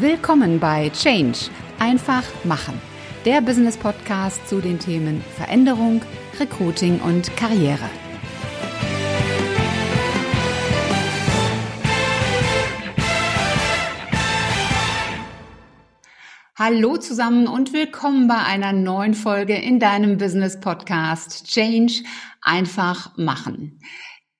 Willkommen bei Change. Einfach machen. Der Business Podcast zu den Themen Veränderung, Recruiting und Karriere. Hallo zusammen und willkommen bei einer neuen Folge in deinem Business Podcast Change einfach machen.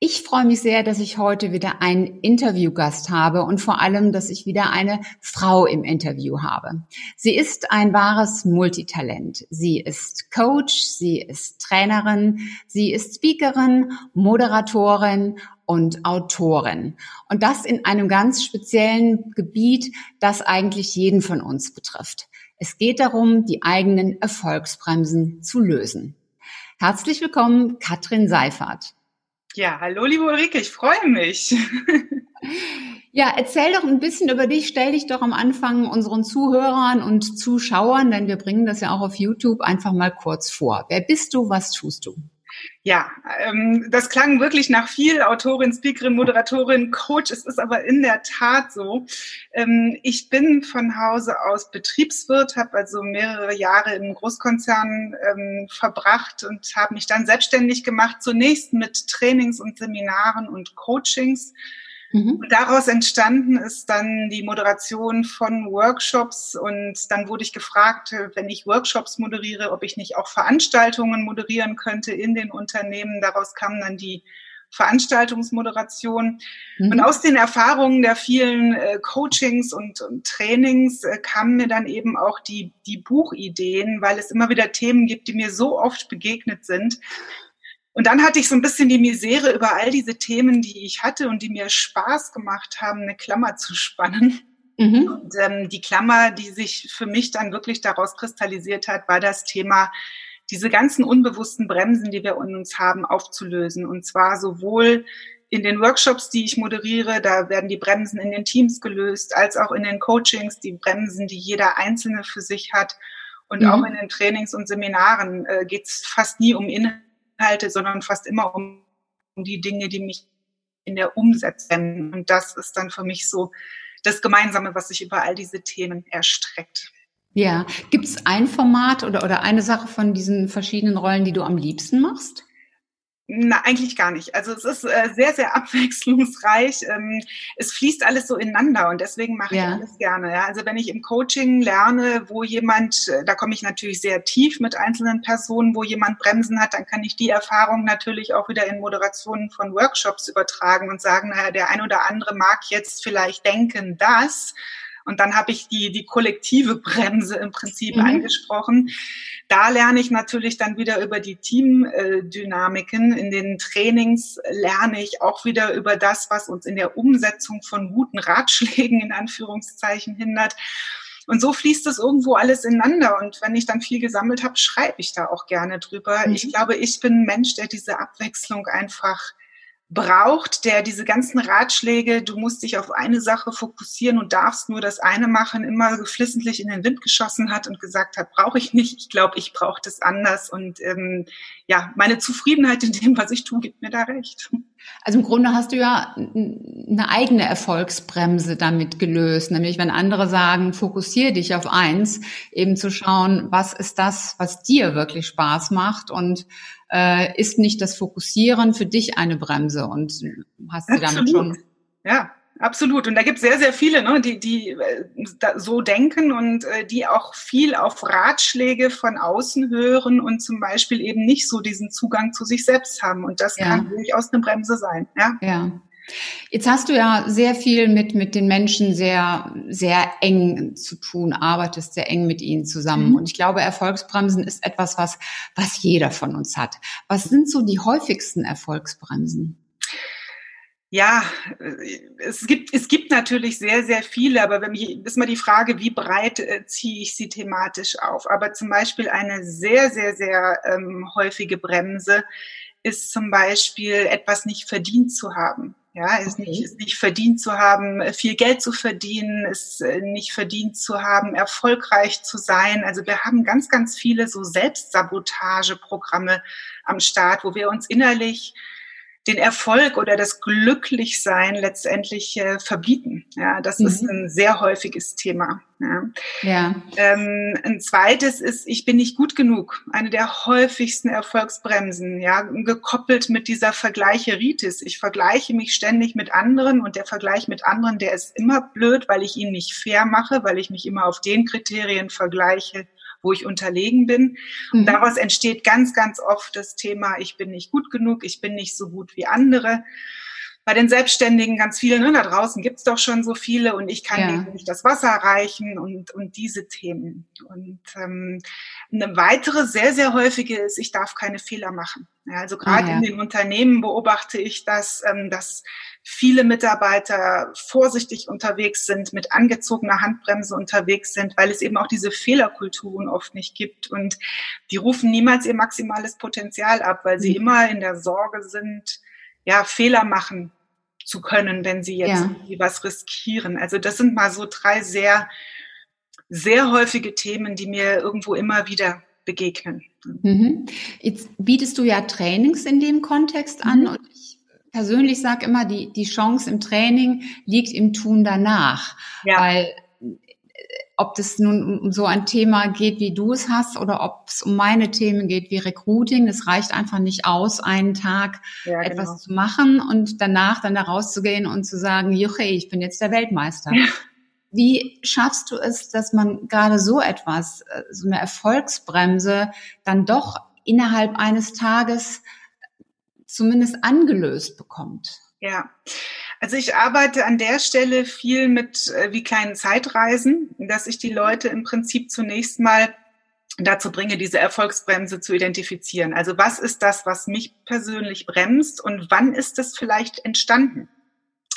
Ich freue mich sehr, dass ich heute wieder einen Interviewgast habe und vor allem, dass ich wieder eine Frau im Interview habe. Sie ist ein wahres Multitalent. Sie ist Coach, sie ist Trainerin, sie ist Speakerin, Moderatorin und Autorin. Und das in einem ganz speziellen Gebiet, das eigentlich jeden von uns betrifft. Es geht darum, die eigenen Erfolgsbremsen zu lösen. Herzlich willkommen, Katrin Seifert. Ja, hallo liebe Ulrike, ich freue mich. Ja, erzähl doch ein bisschen über dich. Stell dich doch am Anfang unseren Zuhörern und Zuschauern, denn wir bringen das ja auch auf YouTube, einfach mal kurz vor. Wer bist du? Was tust du? Ja, ähm, das klang wirklich nach viel Autorin, Speakerin, Moderatorin, Coach. Es ist aber in der Tat so. Ähm, ich bin von Hause aus Betriebswirt, habe also mehrere Jahre im Großkonzern ähm, verbracht und habe mich dann selbstständig gemacht, zunächst mit Trainings und Seminaren und Coachings Mhm. Und daraus entstanden ist dann die Moderation von Workshops und dann wurde ich gefragt, wenn ich Workshops moderiere, ob ich nicht auch Veranstaltungen moderieren könnte in den Unternehmen. Daraus kam dann die Veranstaltungsmoderation. Mhm. Und aus den Erfahrungen der vielen äh, Coachings und, und Trainings äh, kamen mir dann eben auch die, die Buchideen, weil es immer wieder Themen gibt, die mir so oft begegnet sind, und dann hatte ich so ein bisschen die Misere über all diese Themen, die ich hatte und die mir Spaß gemacht haben, eine Klammer zu spannen. Mhm. Und ähm, die Klammer, die sich für mich dann wirklich daraus kristallisiert hat, war das Thema, diese ganzen unbewussten Bremsen, die wir in uns haben, aufzulösen. Und zwar sowohl in den Workshops, die ich moderiere, da werden die Bremsen in den Teams gelöst, als auch in den Coachings, die Bremsen, die jeder Einzelne für sich hat. Und mhm. auch in den Trainings und Seminaren äh, geht es fast nie um Inhalte Inhalte, sondern fast immer um, die Dinge, die mich in der Umsetzung. Und das ist dann für mich so das Gemeinsame, was sich über all diese Themen erstreckt. Ja, gibt es ein Format oder, oder eine Sache von diesen verschiedenen Rollen, die du am liebsten machst? Na, eigentlich gar nicht. Also es ist äh, sehr, sehr abwechslungsreich. Ähm, es fließt alles so ineinander und deswegen mache ja. ich alles gerne. Ja? Also wenn ich im Coaching lerne, wo jemand, äh, da komme ich natürlich sehr tief mit einzelnen Personen, wo jemand Bremsen hat, dann kann ich die Erfahrung natürlich auch wieder in Moderationen von Workshops übertragen und sagen, naja, der ein oder andere mag jetzt vielleicht denken, dass und dann habe ich die, die kollektive Bremse im Prinzip mhm. angesprochen. Da lerne ich natürlich dann wieder über die Teamdynamiken. In den Trainings lerne ich auch wieder über das, was uns in der Umsetzung von guten Ratschlägen in Anführungszeichen hindert. Und so fließt es irgendwo alles ineinander. Und wenn ich dann viel gesammelt habe, schreibe ich da auch gerne drüber. Mhm. Ich glaube, ich bin ein Mensch, der diese Abwechslung einfach braucht, der diese ganzen Ratschläge, du musst dich auf eine Sache fokussieren und darfst nur das eine machen, immer geflissentlich in den Wind geschossen hat und gesagt hat, brauche ich nicht. Ich glaube, ich brauche das anders. Und ähm, ja, meine Zufriedenheit in dem, was ich tue, gibt mir da recht. Also im Grunde hast du ja eine eigene Erfolgsbremse damit gelöst, nämlich wenn andere sagen, fokussiere dich auf eins, eben zu schauen, was ist das, was dir wirklich Spaß macht und äh, ist nicht das Fokussieren für dich eine Bremse und hast du damit schon ja absolut. Und da gibt es sehr, sehr viele, ne, die, die äh, so denken und äh, die auch viel auf Ratschläge von außen hören und zum Beispiel eben nicht so diesen Zugang zu sich selbst haben. Und das ja. kann durchaus eine Bremse sein. Ja. ja. Jetzt hast du ja sehr viel mit, mit den Menschen sehr, sehr eng zu tun, arbeitest sehr eng mit ihnen zusammen. Mhm. Und ich glaube, Erfolgsbremsen ist etwas, was, was jeder von uns hat. Was sind so die häufigsten Erfolgsbremsen? Ja, es gibt, es gibt natürlich sehr, sehr viele, aber wenn mich, ist mal die Frage, wie breit äh, ziehe ich sie thematisch auf. Aber zum Beispiel eine sehr, sehr, sehr ähm, häufige Bremse ist zum Beispiel etwas nicht verdient zu haben. Ja, es okay. nicht, es nicht verdient zu haben, viel Geld zu verdienen, es äh, nicht verdient zu haben, erfolgreich zu sein. Also wir haben ganz, ganz viele so Selbstsabotageprogramme am Start, wo wir uns innerlich den Erfolg oder das Glücklichsein letztendlich äh, verbieten. Ja, das mhm. ist ein sehr häufiges Thema. Ja. ja. Ähm, ein zweites ist, ich bin nicht gut genug. Eine der häufigsten Erfolgsbremsen, ja, gekoppelt mit dieser Vergleicheritis. Ich vergleiche mich ständig mit anderen und der Vergleich mit anderen, der ist immer blöd, weil ich ihn nicht fair mache, weil ich mich immer auf den Kriterien vergleiche, wo ich unterlegen bin. Mhm. Und daraus entsteht ganz, ganz oft das Thema, ich bin nicht gut genug, ich bin nicht so gut wie andere. Bei den Selbstständigen ganz viele, ne, da draußen gibt's doch schon so viele und ich kann ja. nicht das Wasser reichen und, und diese Themen. Und ähm, eine weitere sehr, sehr häufige ist, ich darf keine Fehler machen. Ja, also gerade ah, ja. in den Unternehmen beobachte ich das, ähm, dass viele Mitarbeiter vorsichtig unterwegs sind, mit angezogener Handbremse unterwegs sind, weil es eben auch diese Fehlerkulturen oft nicht gibt. Und die rufen niemals ihr maximales Potenzial ab, weil sie mhm. immer in der Sorge sind, ja, Fehler machen zu können, wenn sie jetzt ja. was riskieren. Also das sind mal so drei sehr, sehr häufige Themen, die mir irgendwo immer wieder begegnen. Mhm. Jetzt bietest du ja Trainings in dem Kontext an mhm. und ich persönlich sage immer, die, die Chance im Training liegt im Tun danach. Ja. Weil ob das nun um so ein Thema geht, wie du es hast, oder ob es um meine Themen geht, wie Recruiting, es reicht einfach nicht aus, einen Tag ja, genau. etwas zu machen und danach dann da rauszugehen und zu sagen, juche, ich bin jetzt der Weltmeister. Ja. Wie schaffst du es, dass man gerade so etwas, äh, so eine Erfolgsbremse, dann doch innerhalb eines Tages zumindest angelöst bekommt. Ja, also ich arbeite an der Stelle viel mit äh, wie kleinen Zeitreisen, dass ich die Leute im Prinzip zunächst mal dazu bringe, diese Erfolgsbremse zu identifizieren. Also was ist das, was mich persönlich bremst und wann ist es vielleicht entstanden?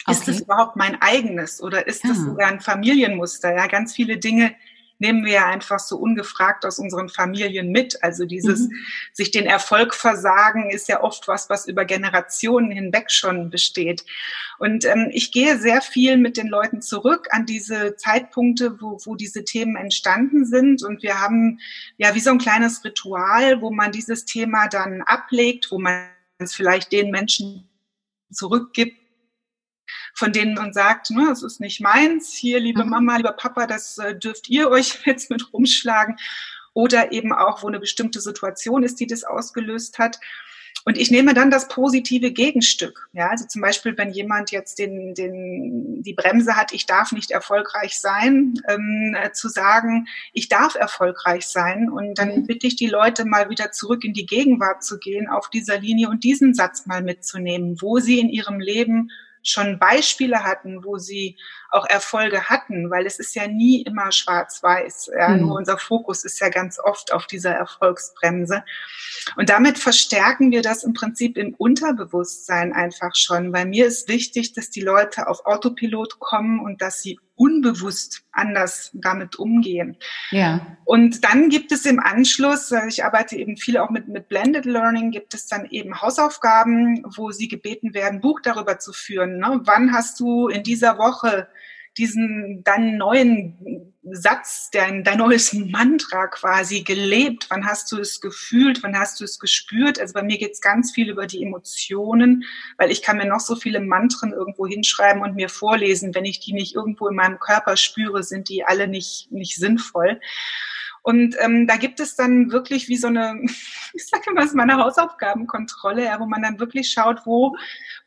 Okay. Ist es überhaupt mein eigenes oder ist es ah. sogar ein Familienmuster? Ja, ganz viele Dinge nehmen wir ja einfach so ungefragt aus unseren Familien mit. Also dieses mhm. sich den Erfolg versagen ist ja oft was, was über Generationen hinweg schon besteht. Und ähm, ich gehe sehr viel mit den Leuten zurück an diese Zeitpunkte, wo, wo diese Themen entstanden sind. Und wir haben ja wie so ein kleines Ritual, wo man dieses Thema dann ablegt, wo man es vielleicht den Menschen zurückgibt, von denen man sagt, ne, das ist nicht meins, hier, liebe mhm. Mama, lieber Papa, das äh, dürft ihr euch jetzt mit rumschlagen. Oder eben auch, wo eine bestimmte Situation ist, die das ausgelöst hat. Und ich nehme dann das positive Gegenstück. Ja, also zum Beispiel, wenn jemand jetzt den, den, die Bremse hat, ich darf nicht erfolgreich sein, ähm, äh, zu sagen, ich darf erfolgreich sein. Und dann mhm. bitte ich die Leute mal wieder zurück in die Gegenwart zu gehen auf dieser Linie und diesen Satz mal mitzunehmen, wo sie in ihrem Leben schon Beispiele hatten, wo sie auch Erfolge hatten, weil es ist ja nie immer schwarz-weiß. Ja, mhm. Nur unser Fokus ist ja ganz oft auf dieser Erfolgsbremse. Und damit verstärken wir das im Prinzip im Unterbewusstsein einfach schon, weil mir ist wichtig, dass die Leute auf Autopilot kommen und dass sie unbewusst anders damit umgehen. Ja. Und dann gibt es im Anschluss, ich arbeite eben viel auch mit, mit Blended Learning, gibt es dann eben Hausaufgaben, wo sie gebeten werden, Buch darüber zu führen. Ne? Wann hast du in dieser Woche diesen deinen neuen Satz, dein, dein neues Mantra quasi gelebt? Wann hast du es gefühlt? Wann hast du es gespürt? Also bei mir geht's ganz viel über die Emotionen, weil ich kann mir noch so viele Mantren irgendwo hinschreiben und mir vorlesen. Wenn ich die nicht irgendwo in meinem Körper spüre, sind die alle nicht, nicht sinnvoll. Und ähm, da gibt es dann wirklich wie so eine, ich sage immer, es ist meine Hausaufgabenkontrolle, ja, wo man dann wirklich schaut, wo,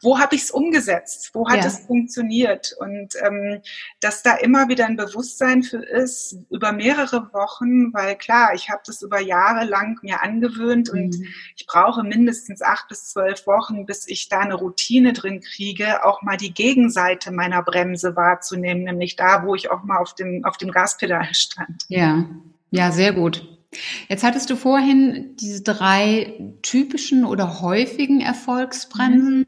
wo habe ich es umgesetzt, wo hat ja. es funktioniert und ähm, dass da immer wieder ein Bewusstsein für ist über mehrere Wochen, weil klar, ich habe das über Jahre lang mir angewöhnt und mhm. ich brauche mindestens acht bis zwölf Wochen, bis ich da eine Routine drin kriege, auch mal die Gegenseite meiner Bremse wahrzunehmen, nämlich da, wo ich auch mal auf dem auf dem Gaspedal stand. Ja. Ja, sehr gut. Jetzt hattest du vorhin diese drei typischen oder häufigen Erfolgsbremsen. Mhm.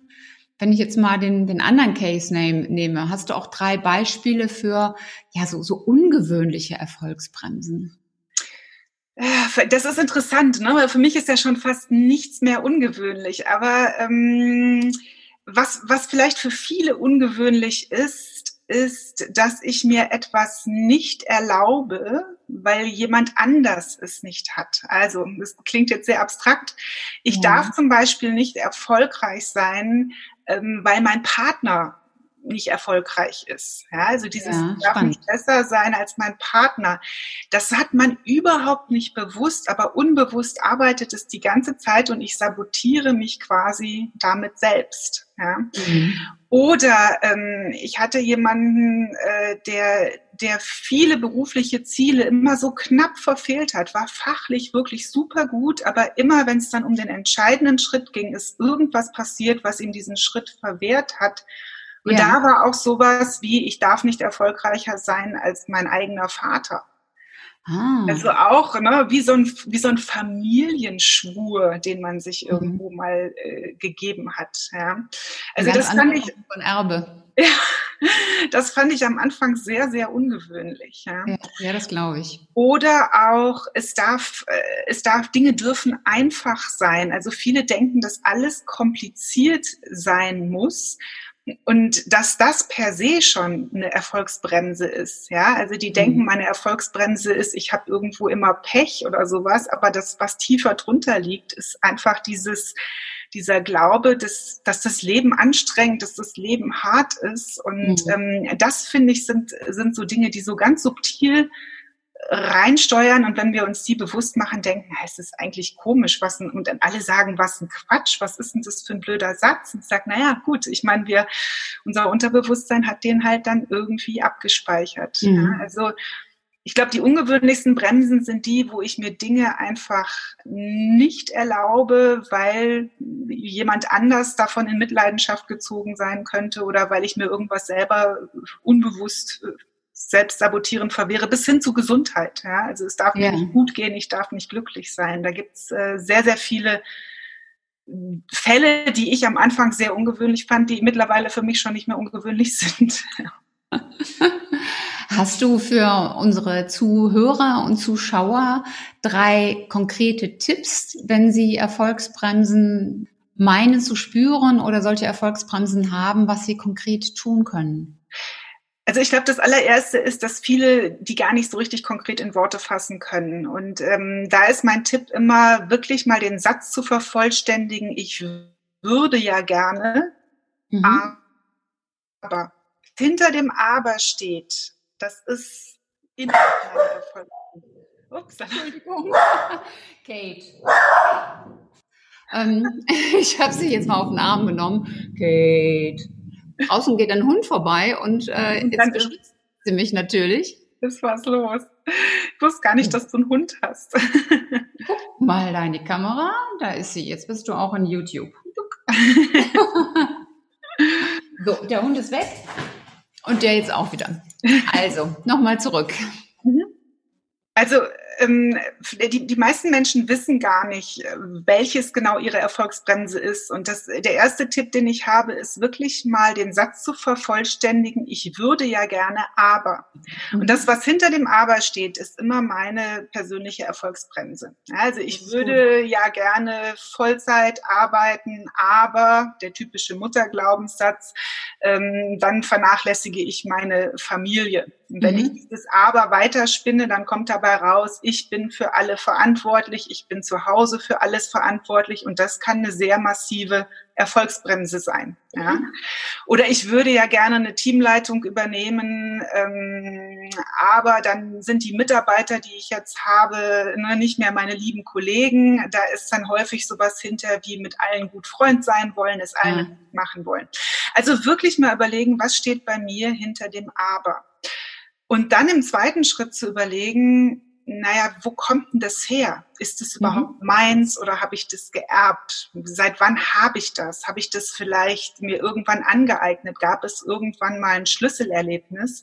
Wenn ich jetzt mal den, den anderen Case name, nehme, hast du auch drei Beispiele für ja so, so ungewöhnliche Erfolgsbremsen? Äh, das ist interessant, ne? Weil für mich ist ja schon fast nichts mehr ungewöhnlich. Aber ähm, was, was vielleicht für viele ungewöhnlich ist, ist, dass ich mir etwas nicht erlaube, weil jemand anders es nicht hat. Also, das klingt jetzt sehr abstrakt. Ich ja. darf zum Beispiel nicht erfolgreich sein, ähm, weil mein Partner nicht erfolgreich ist. Ja, also dieses ja, darf nicht besser sein als mein Partner. Das hat man überhaupt nicht bewusst, aber unbewusst arbeitet es die ganze Zeit und ich sabotiere mich quasi damit selbst. Ja. Mhm. Oder ähm, ich hatte jemanden, äh, der, der viele berufliche Ziele immer so knapp verfehlt hat, war fachlich wirklich super gut, aber immer wenn es dann um den entscheidenden Schritt ging, ist irgendwas passiert, was ihm diesen Schritt verwehrt hat. Und ja. da war auch sowas wie, ich darf nicht erfolgreicher sein als mein eigener Vater. Ah. Also auch ne, wie, so ein, wie so ein Familienschwur, den man sich mhm. irgendwo mal äh, gegeben hat. Ja. Also das fand ich von Erbe. Ja, das fand ich am Anfang sehr, sehr ungewöhnlich. Ja, ja, ja das glaube ich. Oder auch, es darf, äh, es darf, Dinge dürfen einfach sein. Also viele denken, dass alles kompliziert sein muss und dass das per se schon eine Erfolgsbremse ist, ja, also die denken, mhm. meine Erfolgsbremse ist, ich habe irgendwo immer Pech oder sowas, aber das, was tiefer drunter liegt, ist einfach dieses dieser Glaube, dass, dass das Leben anstrengend, dass das Leben hart ist und mhm. ähm, das finde ich sind sind so Dinge, die so ganz subtil reinsteuern und wenn wir uns die bewusst machen, denken, es ist eigentlich komisch, was ein, und dann alle sagen, was ein Quatsch, was ist denn das für ein blöder Satz? Und ich sage, naja, gut, ich meine, wir, unser Unterbewusstsein hat den halt dann irgendwie abgespeichert. Mhm. Ja, also ich glaube, die ungewöhnlichsten Bremsen sind die, wo ich mir Dinge einfach nicht erlaube, weil jemand anders davon in Mitleidenschaft gezogen sein könnte oder weil ich mir irgendwas selber unbewusst selbst sabotierend verwehre, bis hin zu Gesundheit. Ja? Also es darf ja. mir nicht gut gehen, ich darf nicht glücklich sein. Da gibt's äh, sehr, sehr viele Fälle, die ich am Anfang sehr ungewöhnlich fand, die mittlerweile für mich schon nicht mehr ungewöhnlich sind. Hast du für unsere Zuhörer und Zuschauer drei konkrete Tipps, wenn sie Erfolgsbremsen meinen zu spüren oder solche Erfolgsbremsen haben, was sie konkret tun können? Also ich glaube, das allererste ist, dass viele die gar nicht so richtig konkret in Worte fassen können. Und ähm, da ist mein Tipp immer, wirklich mal den Satz zu vervollständigen, ich würde ja gerne, mhm. aber hinter dem Aber steht, das ist in Ups, Entschuldigung. Kate. ähm, ich habe sie jetzt mal auf den Arm genommen. Kate draußen geht ein Hund vorbei und äh, jetzt beschützt sie mich natürlich. Ist was los. Ich wusste gar nicht, dass du einen Hund hast. Guck mal deine Kamera, da ist sie. Jetzt bist du auch in YouTube. so, der Hund ist weg und der jetzt auch wieder. Also, nochmal zurück. Mhm. Also ähm, die, die meisten Menschen wissen gar nicht, äh, welches genau ihre Erfolgsbremse ist. Und das, der erste Tipp, den ich habe, ist wirklich mal den Satz zu vervollständigen. Ich würde ja gerne, aber. Und das, was hinter dem aber steht, ist immer meine persönliche Erfolgsbremse. Also ich würde ja gerne Vollzeit arbeiten, aber der typische Mutterglaubenssatz, ähm, dann vernachlässige ich meine Familie. Wenn mhm. ich dieses Aber weiterspinne, dann kommt dabei raus, ich bin für alle verantwortlich, ich bin zu Hause für alles verantwortlich und das kann eine sehr massive Erfolgsbremse sein. Ja? Mhm. Oder ich würde ja gerne eine Teamleitung übernehmen, ähm, aber dann sind die Mitarbeiter, die ich jetzt habe, ne, nicht mehr meine lieben Kollegen. Da ist dann häufig sowas hinter, wie mit allen gut Freund sein wollen, es allen mhm. machen wollen. Also wirklich mal überlegen, was steht bei mir hinter dem Aber. Und dann im zweiten Schritt zu überlegen, naja, wo kommt denn das her? Ist es überhaupt mhm. meins oder habe ich das geerbt? Seit wann habe ich das? Habe ich das vielleicht mir irgendwann angeeignet? Gab es irgendwann mal ein Schlüsselerlebnis?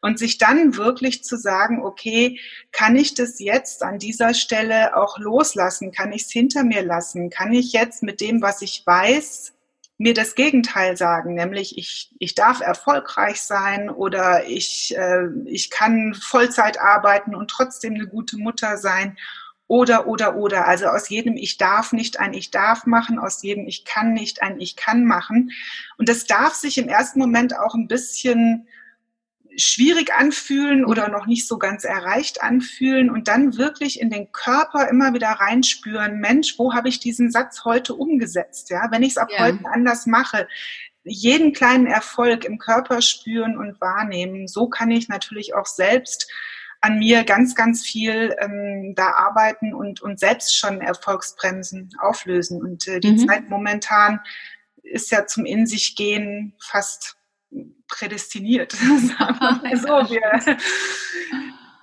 Und sich dann wirklich zu sagen, okay, kann ich das jetzt an dieser Stelle auch loslassen? Kann ich es hinter mir lassen? Kann ich jetzt mit dem, was ich weiß, mir das Gegenteil sagen, nämlich ich, ich darf erfolgreich sein oder ich, äh, ich kann Vollzeit arbeiten und trotzdem eine gute Mutter sein oder, oder, oder. Also aus jedem Ich darf nicht ein Ich darf machen, aus jedem Ich kann nicht ein Ich kann machen. Und das darf sich im ersten Moment auch ein bisschen schwierig anfühlen oder noch nicht so ganz erreicht anfühlen und dann wirklich in den Körper immer wieder reinspüren, Mensch, wo habe ich diesen Satz heute umgesetzt? Ja, wenn ich es ab ja. heute anders mache, jeden kleinen Erfolg im Körper spüren und wahrnehmen. So kann ich natürlich auch selbst an mir ganz, ganz viel ähm, da arbeiten und, und selbst schon Erfolgsbremsen auflösen. Und äh, die mhm. Zeit momentan ist ja zum In sich gehen fast prädestiniert. Sagen wir so. Wir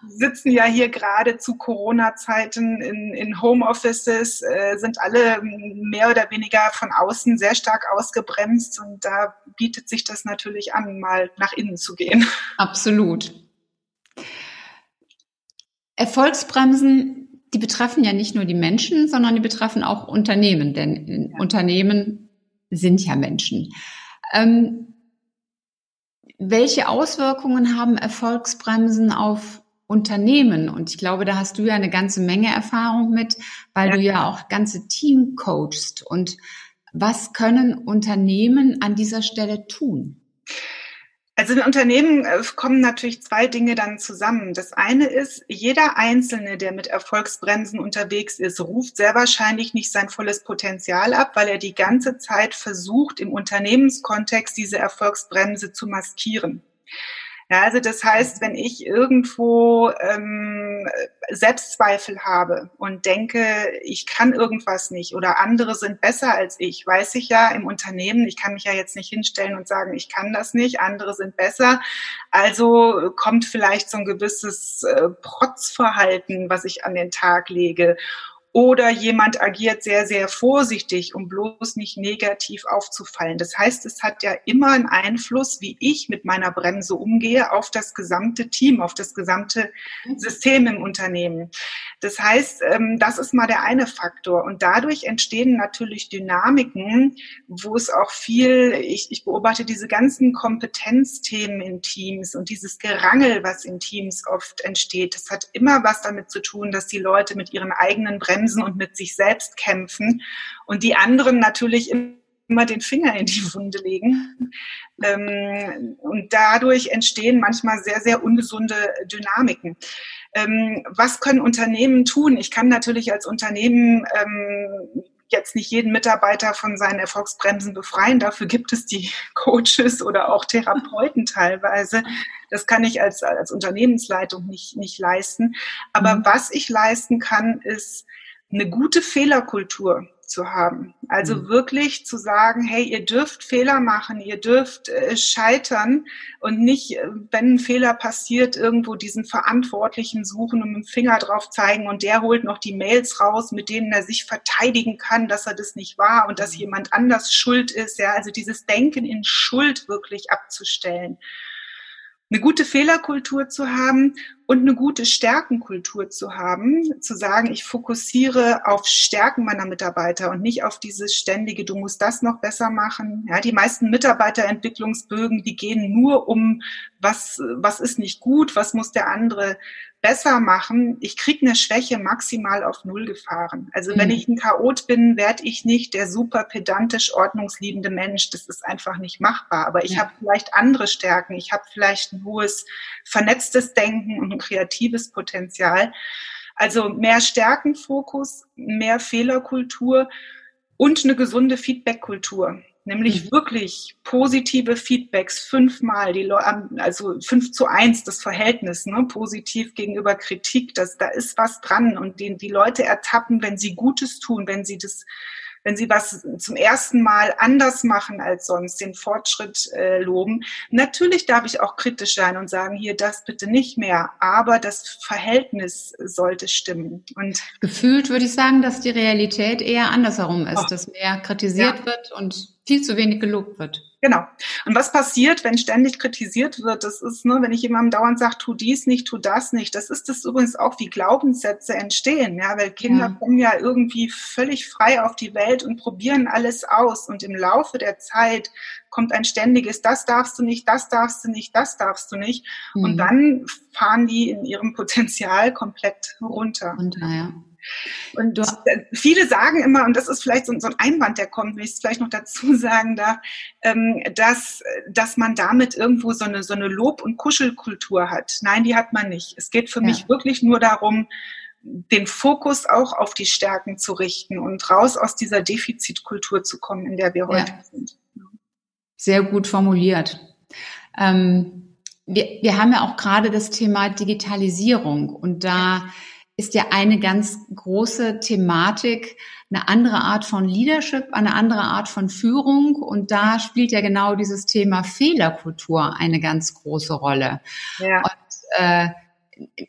sitzen ja hier gerade zu Corona-Zeiten in, in Homeoffices, äh, sind alle mehr oder weniger von außen sehr stark ausgebremst und da bietet sich das natürlich an, mal nach innen zu gehen. Absolut. Erfolgsbremsen, die betreffen ja nicht nur die Menschen, sondern die betreffen auch Unternehmen, denn ja. Unternehmen sind ja Menschen. Ähm, welche Auswirkungen haben Erfolgsbremsen auf Unternehmen? Und ich glaube, da hast du ja eine ganze Menge Erfahrung mit, weil ja. du ja auch ganze Team coachst. Und was können Unternehmen an dieser Stelle tun? Also in Unternehmen äh, kommen natürlich zwei Dinge dann zusammen. Das eine ist, jeder Einzelne, der mit Erfolgsbremsen unterwegs ist, ruft sehr wahrscheinlich nicht sein volles Potenzial ab, weil er die ganze Zeit versucht, im Unternehmenskontext diese Erfolgsbremse zu maskieren. Ja, also das heißt, wenn ich irgendwo ähm, Selbstzweifel habe und denke, ich kann irgendwas nicht oder andere sind besser als ich, weiß ich ja im Unternehmen, ich kann mich ja jetzt nicht hinstellen und sagen, ich kann das nicht, andere sind besser. Also kommt vielleicht so ein gewisses äh, Protzverhalten, was ich an den Tag lege. Oder jemand agiert sehr, sehr vorsichtig, um bloß nicht negativ aufzufallen. Das heißt, es hat ja immer einen Einfluss, wie ich mit meiner Bremse umgehe, auf das gesamte Team, auf das gesamte System im Unternehmen. Das heißt, ähm, das ist mal der eine Faktor. Und dadurch entstehen natürlich Dynamiken, wo es auch viel, ich, ich beobachte diese ganzen Kompetenzthemen in Teams und dieses Gerangel, was in Teams oft entsteht. Das hat immer was damit zu tun, dass die Leute mit ihren eigenen Bremsen bremsen und mit sich selbst kämpfen und die anderen natürlich immer den Finger in die Wunde legen. Ähm, und dadurch entstehen manchmal sehr, sehr ungesunde Dynamiken. Ähm, was können Unternehmen tun? Ich kann natürlich als Unternehmen ähm, jetzt nicht jeden Mitarbeiter von seinen Erfolgsbremsen befreien. Dafür gibt es die Coaches oder auch Therapeuten teilweise. Das kann ich als, als Unternehmensleitung nicht, nicht leisten. Aber mhm. was ich leisten kann, ist eine gute Fehlerkultur zu haben. Also mhm. wirklich zu sagen, hey, ihr dürft Fehler machen, ihr dürft äh, scheitern und nicht, äh, wenn ein Fehler passiert, irgendwo diesen Verantwortlichen suchen und mit dem Finger drauf zeigen und der holt noch die Mails raus, mit denen er sich verteidigen kann, dass er das nicht war und dass mhm. jemand anders schuld ist. Ja, also dieses Denken in Schuld wirklich abzustellen eine gute Fehlerkultur zu haben und eine gute Stärkenkultur zu haben, zu sagen, ich fokussiere auf Stärken meiner Mitarbeiter und nicht auf dieses ständige, du musst das noch besser machen. Ja, die meisten Mitarbeiterentwicklungsbögen, die gehen nur um, was, was ist nicht gut, was muss der andere besser machen, ich kriege eine Schwäche maximal auf Null gefahren. Also mhm. wenn ich ein Chaot bin, werde ich nicht der super pedantisch ordnungsliebende Mensch. Das ist einfach nicht machbar. Aber ich ja. habe vielleicht andere Stärken. Ich habe vielleicht ein hohes vernetztes Denken und ein kreatives Potenzial. Also mehr Stärkenfokus, mehr Fehlerkultur und eine gesunde Feedbackkultur nämlich mhm. wirklich positive Feedbacks fünfmal, die Leute, also fünf zu eins das Verhältnis, ne, positiv gegenüber Kritik, dass da ist was dran und den die Leute ertappen, wenn sie Gutes tun, wenn sie das wenn sie was zum ersten Mal anders machen als sonst, den Fortschritt äh, loben. Natürlich darf ich auch kritisch sein und sagen, hier das bitte nicht mehr, aber das Verhältnis sollte stimmen. Und gefühlt würde ich sagen, dass die Realität eher andersherum ist, oh. dass mehr kritisiert ja. wird und viel zu wenig gelobt wird. Genau. Und was passiert, wenn ständig kritisiert wird? Das ist, ne, wenn ich jemandem dauernd sage, tu dies nicht, tu das nicht. Das ist das übrigens auch, wie Glaubenssätze entstehen. Ja, weil Kinder ja. kommen ja irgendwie völlig frei auf die Welt und probieren alles aus. Und im Laufe der Zeit kommt ein ständiges, das darfst du nicht, das darfst du nicht, das darfst du nicht. Mhm. Und dann fahren die in ihrem Potenzial komplett runter. runter ja. Und äh, viele sagen immer, und das ist vielleicht so, so ein Einwand, der kommt, wenn ich es vielleicht noch dazu sagen darf, ähm, dass, dass man damit irgendwo so eine, so eine Lob- und Kuschelkultur hat. Nein, die hat man nicht. Es geht für ja. mich wirklich nur darum, den Fokus auch auf die Stärken zu richten und raus aus dieser Defizitkultur zu kommen, in der wir heute ja. sind. Sehr gut formuliert. Ähm, wir, wir haben ja auch gerade das Thema Digitalisierung und da ist ja eine ganz große Thematik, eine andere Art von Leadership, eine andere Art von Führung. Und da spielt ja genau dieses Thema Fehlerkultur eine ganz große Rolle. Ja. Und äh,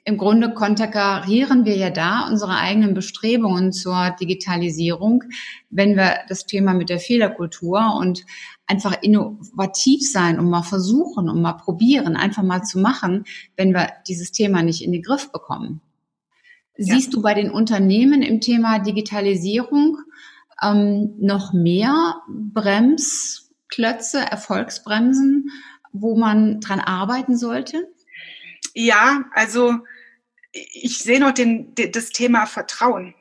im Grunde konterkarieren wir ja da unsere eigenen Bestrebungen zur Digitalisierung, wenn wir das Thema mit der Fehlerkultur und einfach innovativ sein und mal versuchen und mal probieren, einfach mal zu machen, wenn wir dieses Thema nicht in den Griff bekommen. Siehst ja. du bei den Unternehmen im Thema Digitalisierung ähm, noch mehr Bremsklötze, Erfolgsbremsen, wo man dran arbeiten sollte? Ja, also ich sehe noch den, das Thema Vertrauen.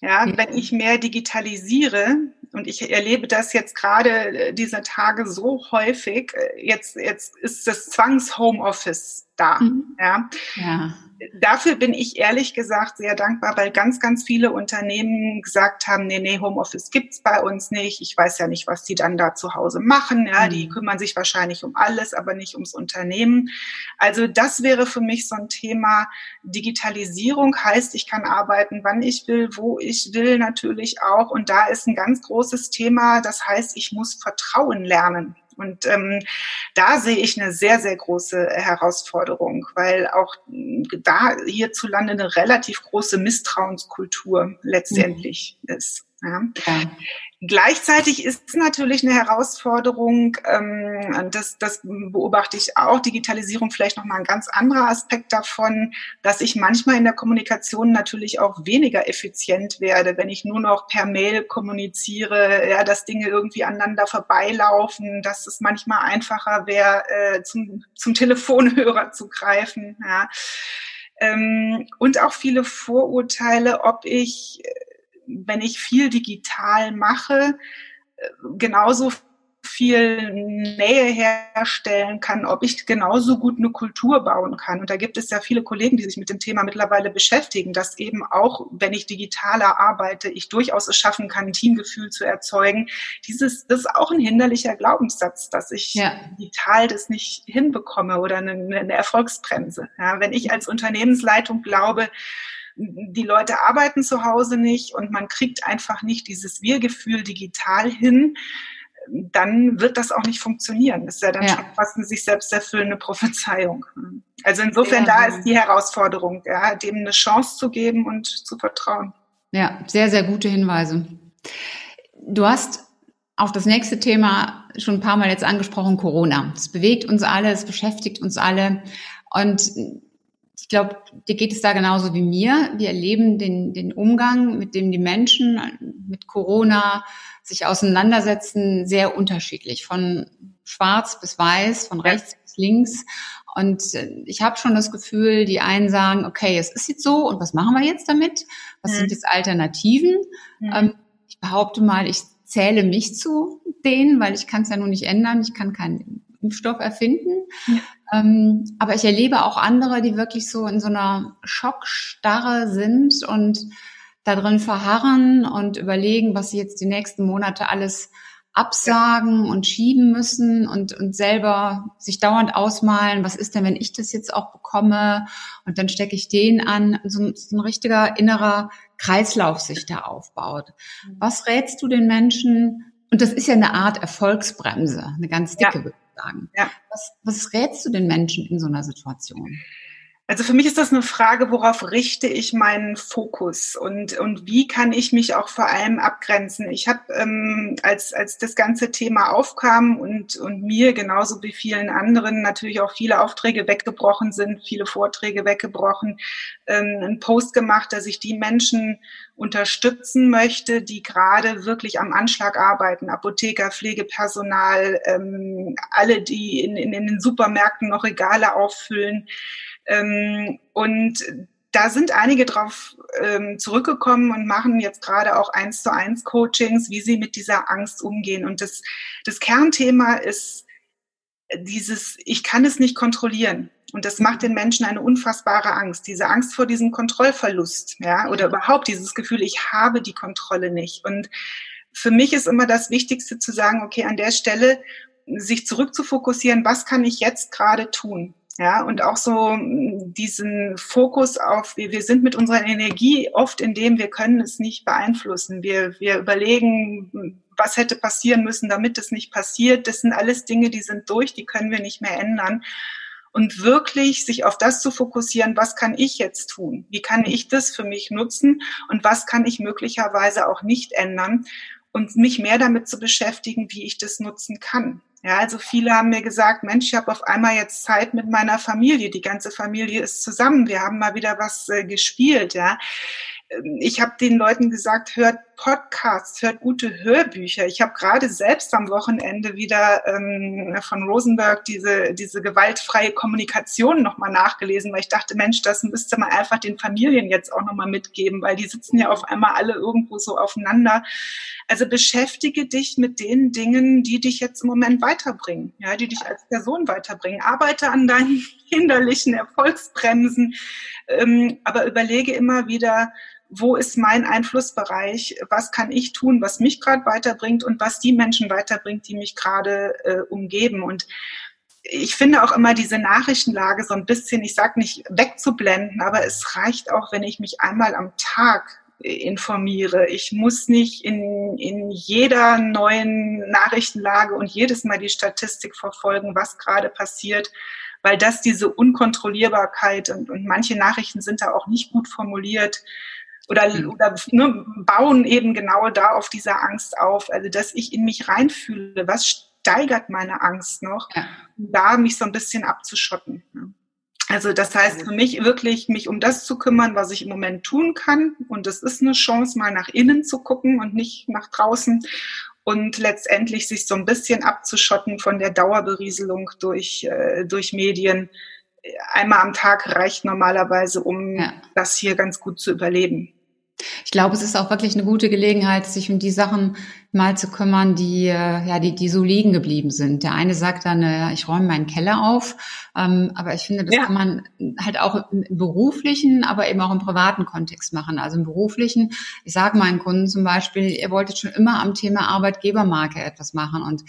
Ja, ja, wenn ich mehr digitalisiere, und ich erlebe das jetzt gerade äh, dieser Tage so häufig, äh, jetzt, jetzt ist das Zwangs-Homeoffice da. Mhm. Ja. ja dafür bin ich ehrlich gesagt sehr dankbar, weil ganz, ganz viele Unternehmen gesagt haben, nee, nee, Homeoffice gibt's bei uns nicht. Ich weiß ja nicht, was die dann da zu Hause machen. Ja, die mhm. kümmern sich wahrscheinlich um alles, aber nicht ums Unternehmen. Also das wäre für mich so ein Thema. Digitalisierung heißt, ich kann arbeiten, wann ich will, wo ich will natürlich auch. Und da ist ein ganz großes Thema. Das heißt, ich muss Vertrauen lernen. Und ähm, da sehe ich eine sehr, sehr große Herausforderung, weil auch da hierzulande eine relativ große Misstrauenskultur letztendlich mhm. ist. Ja. ja. Gleichzeitig ist es natürlich eine Herausforderung, ähm, das, das beobachte ich auch, Digitalisierung vielleicht nochmal ein ganz anderer Aspekt davon, dass ich manchmal in der Kommunikation natürlich auch weniger effizient werde, wenn ich nur noch per Mail kommuniziere, ja, dass Dinge irgendwie aneinander vorbeilaufen, dass es manchmal einfacher wäre, äh, zum, zum Telefonhörer zu greifen. Ja. Ähm, und auch viele Vorurteile, ob ich wenn ich viel digital mache, äh, genauso viel Nähe herstellen kann, ob ich genauso gut eine Kultur bauen kann. Und da gibt es ja viele Kollegen, die sich mit dem Thema mittlerweile beschäftigen, dass eben auch, wenn ich digitaler arbeite, ich durchaus es schaffen kann, ein Teamgefühl zu erzeugen. Dieses, das ist auch ein hinderlicher Glaubenssatz, dass ich ja. digital das nicht hinbekomme oder eine, eine Erfolgsbremse. Ja, wenn ich als Unternehmensleitung glaube, die Leute arbeiten zu Hause nicht und man kriegt einfach nicht dieses Wir-Gefühl digital hin, dann wird das auch nicht funktionieren. Das ist ja dann ja. schon fast eine sich selbst erfüllende Prophezeiung. Also insofern, ja, da ist die Herausforderung, ja, dem eine Chance zu geben und zu vertrauen. Ja, sehr, sehr gute Hinweise. Du hast auf das nächste Thema schon ein paar Mal jetzt angesprochen, Corona. Es bewegt uns alle, es beschäftigt uns alle. Und ich glaube, dir geht es da genauso wie mir. Wir erleben den, den Umgang, mit dem die Menschen mit Corona sich auseinandersetzen, sehr unterschiedlich. Von schwarz bis weiß, von rechts bis links. Und äh, ich habe schon das Gefühl, die einen sagen, okay, es ist jetzt so und was machen wir jetzt damit? Was mhm. sind jetzt Alternativen? Mhm. Ähm, ich behaupte mal, ich zähle mich zu denen, weil ich kann es ja nun nicht ändern. Ich kann keinen Impfstoff erfinden. Ja. Ähm, aber ich erlebe auch andere, die wirklich so in so einer Schockstarre sind und da drin verharren und überlegen, was sie jetzt die nächsten Monate alles absagen und schieben müssen und, und selber sich dauernd ausmalen, was ist denn, wenn ich das jetzt auch bekomme und dann stecke ich den an, so, so ein richtiger innerer Kreislauf sich da aufbaut. Mhm. Was rätst du den Menschen? Und das ist ja eine Art Erfolgsbremse, eine ganz dicke, ja sagen. Ja. Was, was rätst du den Menschen in so einer Situation? Also für mich ist das eine Frage, worauf richte ich meinen Fokus und, und wie kann ich mich auch vor allem abgrenzen? Ich habe, ähm, als, als das ganze Thema aufkam und, und mir genauso wie vielen anderen natürlich auch viele Aufträge weggebrochen sind, viele Vorträge weggebrochen, ähm, einen Post gemacht, dass ich die Menschen unterstützen möchte, die gerade wirklich am Anschlag arbeiten, Apotheker, Pflegepersonal, ähm, alle, die in, in, in den Supermärkten noch Regale auffüllen. Ähm, und da sind einige drauf ähm, zurückgekommen und machen jetzt gerade auch eins zu eins Coachings, wie sie mit dieser Angst umgehen. Und das, das Kernthema ist dieses, ich kann es nicht kontrollieren. Und das macht den Menschen eine unfassbare Angst. Diese Angst vor diesem Kontrollverlust, ja, oder überhaupt dieses Gefühl, ich habe die Kontrolle nicht. Und für mich ist immer das Wichtigste zu sagen, okay, an der Stelle sich zurückzufokussieren, was kann ich jetzt gerade tun? Ja, und auch so diesen Fokus auf, wir, wir sind mit unserer Energie oft in dem, wir können es nicht beeinflussen. Wir, wir überlegen, was hätte passieren müssen, damit es nicht passiert. Das sind alles Dinge, die sind durch, die können wir nicht mehr ändern. Und wirklich sich auf das zu fokussieren, was kann ich jetzt tun? Wie kann ich das für mich nutzen? Und was kann ich möglicherweise auch nicht ändern? Und mich mehr damit zu beschäftigen, wie ich das nutzen kann. Ja, also viele haben mir gesagt, Mensch, ich habe auf einmal jetzt Zeit mit meiner Familie. Die ganze Familie ist zusammen. Wir haben mal wieder was äh, gespielt. Ja, ich habe den Leuten gesagt, hört Podcasts, hört gute Hörbücher. Ich habe gerade selbst am Wochenende wieder ähm, von Rosenberg diese, diese gewaltfreie Kommunikation nochmal nachgelesen, weil ich dachte, Mensch, das müsste man einfach den Familien jetzt auch nochmal mitgeben, weil die sitzen ja auf einmal alle irgendwo so aufeinander. Also beschäftige dich mit den Dingen, die dich jetzt im Moment weiterbringen, ja, die dich als Person weiterbringen. Arbeite an deinen hinderlichen Erfolgsbremsen, ähm, aber überlege immer wieder, wo ist mein Einflussbereich, was kann ich tun, was mich gerade weiterbringt und was die Menschen weiterbringt, die mich gerade äh, umgeben. Und ich finde auch immer diese Nachrichtenlage so ein bisschen, ich sage nicht wegzublenden, aber es reicht auch, wenn ich mich einmal am Tag informiere. Ich muss nicht in, in jeder neuen Nachrichtenlage und jedes Mal die Statistik verfolgen, was gerade passiert, weil das diese Unkontrollierbarkeit und, und manche Nachrichten sind da auch nicht gut formuliert oder, mhm. oder ne, bauen eben genau da auf dieser Angst auf. Also, dass ich in mich reinfühle, was steigert meine Angst noch, ja. da mich so ein bisschen abzuschotten. Ne? Also das heißt für mich wirklich, mich um das zu kümmern, was ich im Moment tun kann. Und es ist eine Chance, mal nach innen zu gucken und nicht nach draußen. Und letztendlich sich so ein bisschen abzuschotten von der Dauerberieselung durch, äh, durch Medien. Einmal am Tag reicht normalerweise, um ja. das hier ganz gut zu überleben. Ich glaube, es ist auch wirklich eine gute Gelegenheit, sich um die Sachen mal zu kümmern, die äh, ja die die so liegen geblieben sind. Der eine sagt dann, äh, ich räume meinen Keller auf, ähm, aber ich finde, das ja. kann man halt auch im beruflichen, aber eben auch im privaten Kontext machen. Also im beruflichen, ich sage meinen Kunden zum Beispiel, ihr wolltet schon immer am Thema Arbeitgebermarke etwas machen und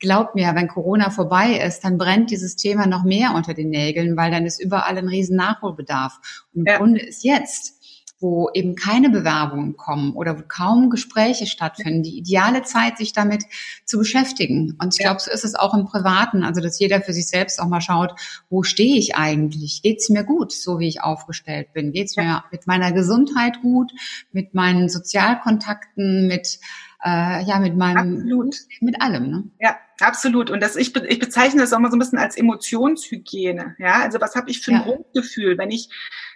glaubt mir, wenn Corona vorbei ist, dann brennt dieses Thema noch mehr unter den Nägeln, weil dann ist überall ein riesen Nachholbedarf. Und im ja. Grunde ist jetzt wo eben keine Bewerbungen kommen oder wo kaum Gespräche stattfinden, die ideale Zeit, sich damit zu beschäftigen. Und ich glaube, so ist es auch im Privaten, also dass jeder für sich selbst auch mal schaut, wo stehe ich eigentlich? Geht's mir gut, so wie ich aufgestellt bin? Geht's mir mit meiner Gesundheit gut, mit meinen Sozialkontakten, mit äh, ja, mit meinem, Absolut. mit allem. Ne? Ja, absolut. Und das, ich, ich bezeichne das auch mal so ein bisschen als Emotionshygiene. Ja, also was habe ich für ein ja. Grundgefühl? Wenn ich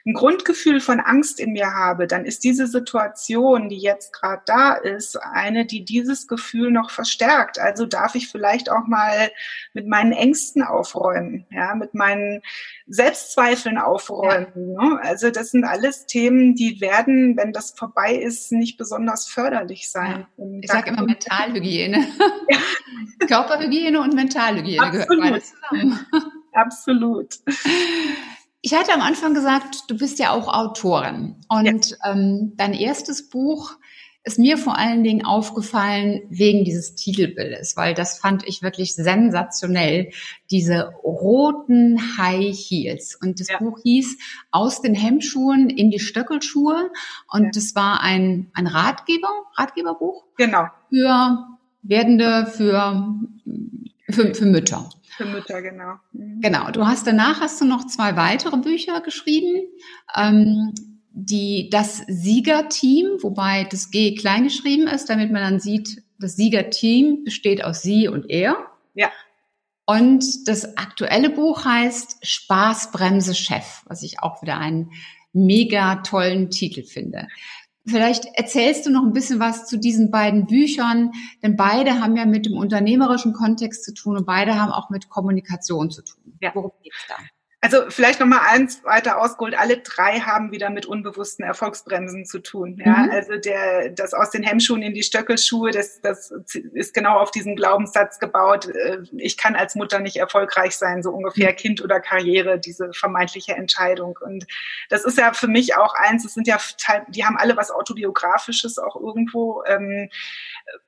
ein Grundgefühl von Angst in mir habe, dann ist diese Situation, die jetzt gerade da ist, eine, die dieses Gefühl noch verstärkt. Also darf ich vielleicht auch mal mit meinen Ängsten aufräumen, ja, mit meinen Selbstzweifeln aufräumen. Ja. Ne? Also das sind alles Themen, die werden, wenn das vorbei ist, nicht besonders förderlich sein. Ja. Ich sage immer Mentalhygiene. Ja. Körperhygiene und Mentalhygiene Absolut. gehört beides zusammen. Absolut. Ich hatte am Anfang gesagt, du bist ja auch Autorin. Und ja. ähm, dein erstes Buch ist mir vor allen Dingen aufgefallen wegen dieses Titelbildes, weil das fand ich wirklich sensationell. Diese roten High Heels. Und das ja. Buch hieß Aus den Hemmschuhen in die Stöckelschuhe. Und ja. das war ein, ein Ratgeber, Ratgeberbuch. Genau. Für Werdende, für, für, für Mütter. Für Mütter, genau. Mhm. Genau. Du hast danach hast du noch zwei weitere Bücher geschrieben. Ähm, die, das Siegerteam, wobei das G klein geschrieben ist, damit man dann sieht, das Siegerteam besteht aus sie und er. Ja. Und das aktuelle Buch heißt Spaßbremse Chef, was ich auch wieder einen mega tollen Titel finde. Vielleicht erzählst du noch ein bisschen was zu diesen beiden Büchern, denn beide haben ja mit dem unternehmerischen Kontext zu tun und beide haben auch mit Kommunikation zu tun. Ja. Worum geht's da? Also vielleicht noch mal eins weiter ausgeholt. Alle drei haben wieder mit unbewussten Erfolgsbremsen zu tun. Ja, mhm. also der, das aus den Hemmschuhen in die Stöckelschuhe, das, das ist genau auf diesen Glaubenssatz gebaut. Äh, ich kann als Mutter nicht erfolgreich sein, so ungefähr mhm. Kind oder Karriere, diese vermeintliche Entscheidung. Und das ist ja für mich auch eins. Es sind ja, die haben alle was autobiografisches auch irgendwo. Ähm,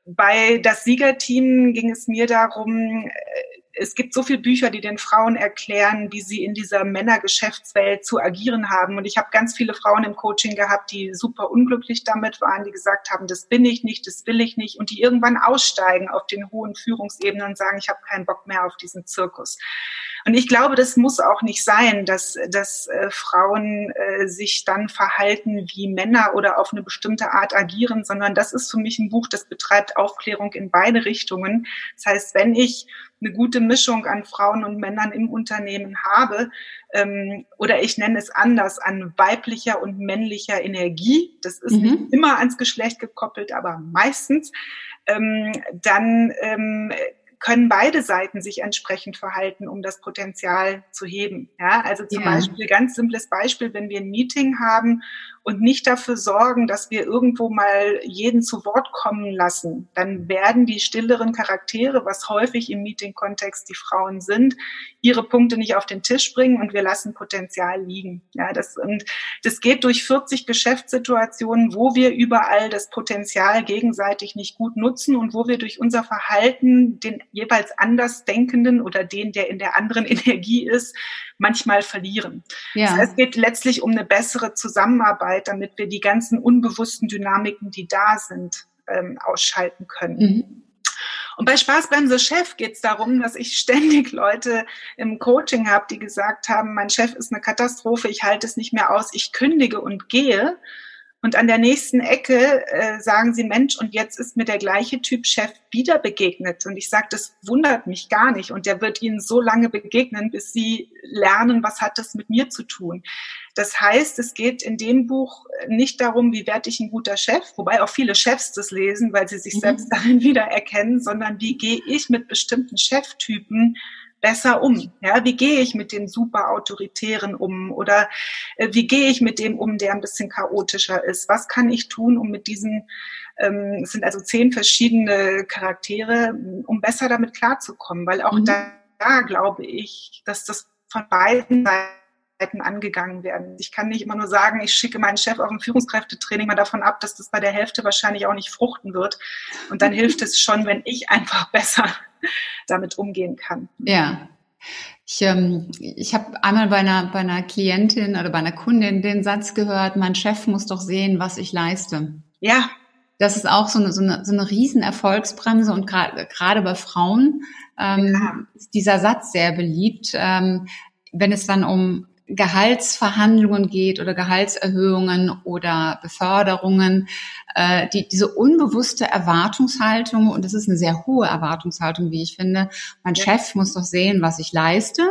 bei das Siegerteam ging es mir darum, äh, es gibt so viele Bücher, die den Frauen erklären, wie sie in dieser Männergeschäftswelt zu agieren haben. Und ich habe ganz viele Frauen im Coaching gehabt, die super unglücklich damit waren, die gesagt haben, das bin ich nicht, das will ich nicht und die irgendwann aussteigen auf den hohen Führungsebenen und sagen, ich habe keinen Bock mehr auf diesen Zirkus. Und ich glaube, das muss auch nicht sein, dass, dass äh, Frauen äh, sich dann verhalten wie Männer oder auf eine bestimmte Art agieren, sondern das ist für mich ein Buch, das betreibt Aufklärung in beide Richtungen. Das heißt, wenn ich eine gute Mischung an Frauen und Männern im Unternehmen habe, ähm, oder ich nenne es anders, an weiblicher und männlicher Energie, das ist mhm. nicht immer ans Geschlecht gekoppelt, aber meistens, ähm, dann ähm, können beide Seiten sich entsprechend verhalten, um das Potenzial zu heben. Ja, also zum ja. Beispiel ganz simples Beispiel, wenn wir ein Meeting haben und nicht dafür sorgen, dass wir irgendwo mal jeden zu Wort kommen lassen, dann werden die stilleren Charaktere, was häufig im Meeting-Kontext die Frauen sind, ihre Punkte nicht auf den Tisch bringen und wir lassen Potenzial liegen. Ja, das, und das geht durch 40 Geschäftssituationen, wo wir überall das Potenzial gegenseitig nicht gut nutzen und wo wir durch unser Verhalten den jeweils anders Denkenden oder den, der in der anderen Energie ist, manchmal verlieren. Ja. Das heißt, es geht letztlich um eine bessere Zusammenarbeit, damit wir die ganzen unbewussten Dynamiken, die da sind, ähm, ausschalten können. Mhm. Und bei Spaßbremse Chef geht es darum, dass ich ständig Leute im Coaching habe, die gesagt haben, mein Chef ist eine Katastrophe, ich halte es nicht mehr aus, ich kündige und gehe. Und an der nächsten Ecke äh, sagen sie, Mensch, und jetzt ist mir der gleiche Typ Chef wieder begegnet. Und ich sage, das wundert mich gar nicht. Und der wird ihnen so lange begegnen, bis sie lernen, was hat das mit mir zu tun. Das heißt, es geht in dem Buch nicht darum, wie werde ich ein guter Chef, wobei auch viele Chefs das lesen, weil sie sich mhm. selbst darin wiedererkennen, sondern wie gehe ich mit bestimmten Cheftypen besser um? Ja, wie gehe ich mit dem super autoritären um? Oder äh, wie gehe ich mit dem um, der ein bisschen chaotischer ist? Was kann ich tun, um mit diesen ähm, es sind also zehn verschiedene Charaktere, um besser damit klarzukommen, weil auch mhm. da, da glaube ich, dass das von beiden Seiten angegangen werden. Ich kann nicht immer nur sagen, ich schicke meinen Chef auf ein Führungskräftetraining mal davon ab, dass das bei der Hälfte wahrscheinlich auch nicht fruchten wird. Und dann hilft es schon, wenn ich einfach besser damit umgehen kann. Ja. Ich, ähm, ich habe einmal bei einer, bei einer Klientin oder bei einer Kundin den Satz gehört, mein Chef muss doch sehen, was ich leiste. Ja. Das ist auch so eine, so eine, so eine riesen Erfolgsbremse und gerade bei Frauen ähm, ja. ist dieser Satz sehr beliebt. Ähm, wenn es dann um Gehaltsverhandlungen geht oder Gehaltserhöhungen oder Beförderungen, äh, die, diese unbewusste Erwartungshaltung, und das ist eine sehr hohe Erwartungshaltung, wie ich finde, mein ja. Chef muss doch sehen, was ich leiste,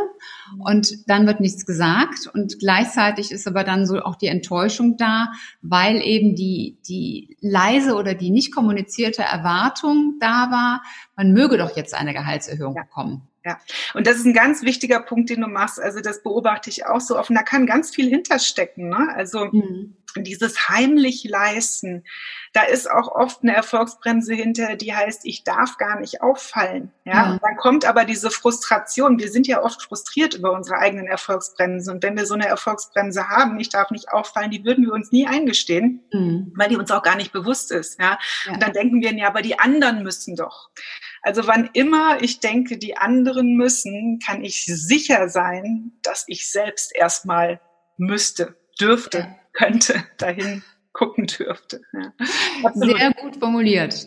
und dann wird nichts gesagt, und gleichzeitig ist aber dann so auch die Enttäuschung da, weil eben die, die leise oder die nicht kommunizierte Erwartung da war, man möge doch jetzt eine Gehaltserhöhung ja. bekommen. Ja, und das ist ein ganz wichtiger Punkt, den du machst. Also das beobachte ich auch so oft. Und da kann ganz viel hinterstecken. Ne? Also mhm. dieses heimlich leisten, da ist auch oft eine Erfolgsbremse hinter, die heißt, ich darf gar nicht auffallen. Ja, mhm. dann kommt aber diese Frustration. Wir sind ja oft frustriert über unsere eigenen Erfolgsbremsen. Und wenn wir so eine Erfolgsbremse haben, ich darf nicht auffallen, die würden wir uns nie eingestehen, mhm. weil die uns auch gar nicht bewusst ist. Ja? ja, und dann denken wir, ja, aber die anderen müssen doch. Also wann immer ich denke, die anderen müssen, kann ich sicher sein, dass ich selbst erstmal müsste, dürfte, ja. könnte, dahin gucken dürfte. Ja. Sehr gut formuliert.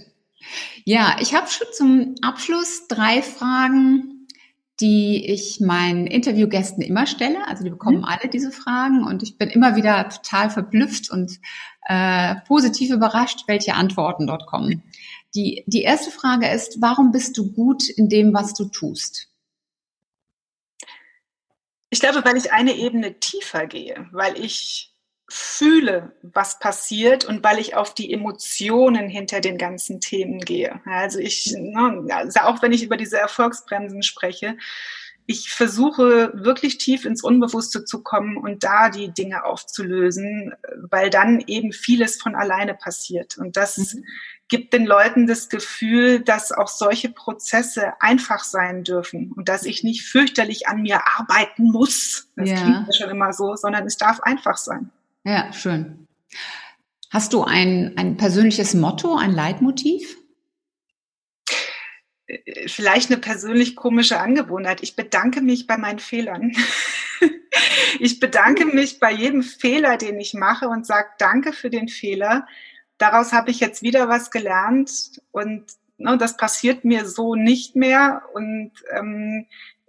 Ja, ich habe schon zum Abschluss drei Fragen, die ich meinen Interviewgästen immer stelle. Also die bekommen mhm. alle diese Fragen und ich bin immer wieder total verblüfft und äh, positiv überrascht, welche Antworten dort kommen. Die, die erste Frage ist, warum bist du gut in dem, was du tust? Ich glaube, weil ich eine Ebene tiefer gehe, weil ich fühle, was passiert und weil ich auf die Emotionen hinter den ganzen Themen gehe. Also ich, ne, also auch wenn ich über diese Erfolgsbremsen spreche, ich versuche wirklich tief ins Unbewusste zu kommen und da die Dinge aufzulösen, weil dann eben vieles von alleine passiert. Und das mhm. Gibt den Leuten das Gefühl, dass auch solche Prozesse einfach sein dürfen und dass ich nicht fürchterlich an mir arbeiten muss. Das ja. klingt ja schon immer so, sondern es darf einfach sein. Ja, schön. Hast du ein, ein persönliches Motto, ein Leitmotiv? vielleicht eine persönlich komische Angewohnheit. Ich bedanke mich bei meinen Fehlern. ich bedanke mich bei jedem Fehler, den ich mache und sage Danke für den Fehler. Daraus habe ich jetzt wieder was gelernt und ne, das passiert mir so nicht mehr. Und ähm,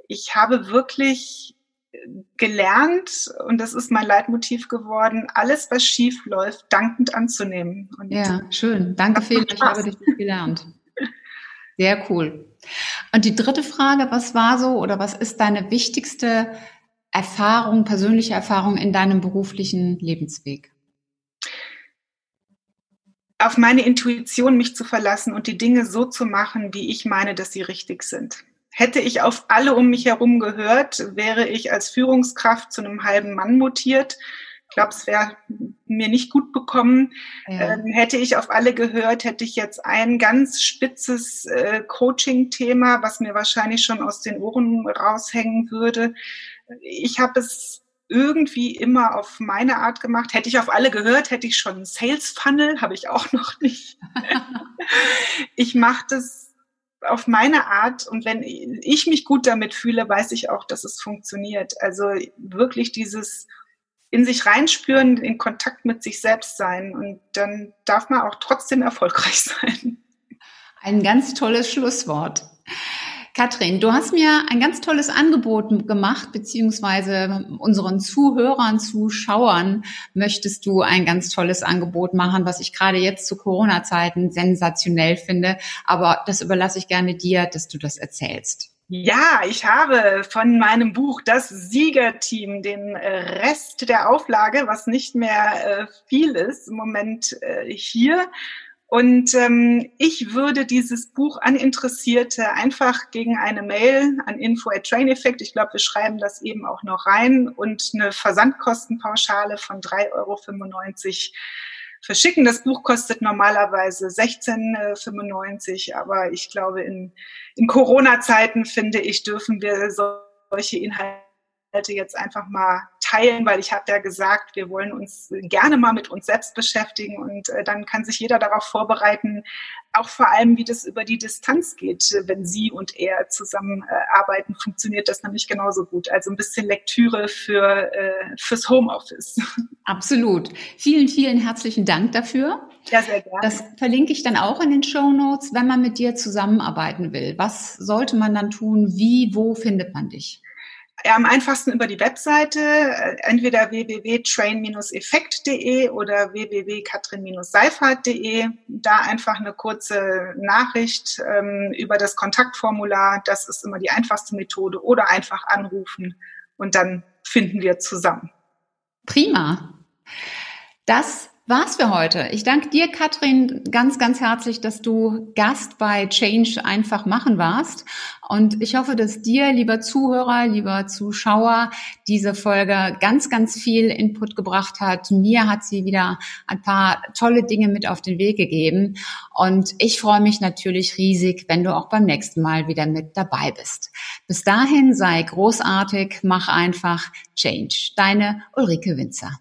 ich habe wirklich gelernt und das ist mein Leitmotiv geworden, alles, was schief läuft, dankend anzunehmen. Und ja, schön. Danke, Fehler. Ich habe dich gelernt. Sehr cool. Und die dritte Frage, was war so oder was ist deine wichtigste Erfahrung, persönliche Erfahrung in deinem beruflichen Lebensweg? Auf meine Intuition mich zu verlassen und die Dinge so zu machen, wie ich meine, dass sie richtig sind. Hätte ich auf alle um mich herum gehört, wäre ich als Führungskraft zu einem halben Mann mutiert ich glaube, es wäre mir nicht gut bekommen. Ja. Ähm, hätte ich auf alle gehört, hätte ich jetzt ein ganz spitzes äh, Coaching-Thema, was mir wahrscheinlich schon aus den Ohren raushängen würde. Ich habe es irgendwie immer auf meine Art gemacht. Hätte ich auf alle gehört, hätte ich schon einen Sales Funnel, habe ich auch noch nicht. ich mache das auf meine Art und wenn ich mich gut damit fühle, weiß ich auch, dass es funktioniert. Also wirklich dieses in sich reinspüren, in Kontakt mit sich selbst sein. Und dann darf man auch trotzdem erfolgreich sein. Ein ganz tolles Schlusswort. Katrin, du hast mir ein ganz tolles Angebot gemacht, beziehungsweise unseren Zuhörern, Zuschauern möchtest du ein ganz tolles Angebot machen, was ich gerade jetzt zu Corona-Zeiten sensationell finde. Aber das überlasse ich gerne dir, dass du das erzählst. Ja, ich habe von meinem Buch Das Siegerteam den äh, Rest der Auflage, was nicht mehr äh, viel ist, im Moment äh, hier. Und ähm, ich würde dieses Buch an Interessierte einfach gegen eine Mail an info at Train Effect, ich glaube, wir schreiben das eben auch noch rein, und eine Versandkostenpauschale von 3,95 Euro verschicken. Das Buch kostet normalerweise 16,95, aber ich glaube, in, in Corona-Zeiten, finde ich, dürfen wir solche Inhalte jetzt einfach mal teilen, weil ich habe ja gesagt, wir wollen uns gerne mal mit uns selbst beschäftigen und äh, dann kann sich jeder darauf vorbereiten, auch vor allem, wie das über die Distanz geht. Wenn Sie und er zusammen äh, arbeiten, funktioniert das nämlich genauso gut. Also ein bisschen Lektüre für, äh, fürs Homeoffice. Absolut. Vielen, vielen herzlichen Dank dafür. Ja, sehr gerne. Das verlinke ich dann auch in den Show Notes, wenn man mit dir zusammenarbeiten will. Was sollte man dann tun? Wie, wo findet man dich? Ja, am einfachsten über die Webseite, äh, entweder www.train-effekt.de oder www.katrin-seifert.de. Da einfach eine kurze Nachricht ähm, über das Kontaktformular. Das ist immer die einfachste Methode. Oder einfach anrufen und dann finden wir zusammen. Prima. Das war's für heute. Ich danke dir, Katrin, ganz, ganz herzlich, dass du Gast bei Change einfach machen warst. Und ich hoffe, dass dir, lieber Zuhörer, lieber Zuschauer, diese Folge ganz, ganz viel Input gebracht hat. Mir hat sie wieder ein paar tolle Dinge mit auf den Weg gegeben. Und ich freue mich natürlich riesig, wenn du auch beim nächsten Mal wieder mit dabei bist. Bis dahin sei großartig, mach einfach Change. Deine Ulrike Winzer.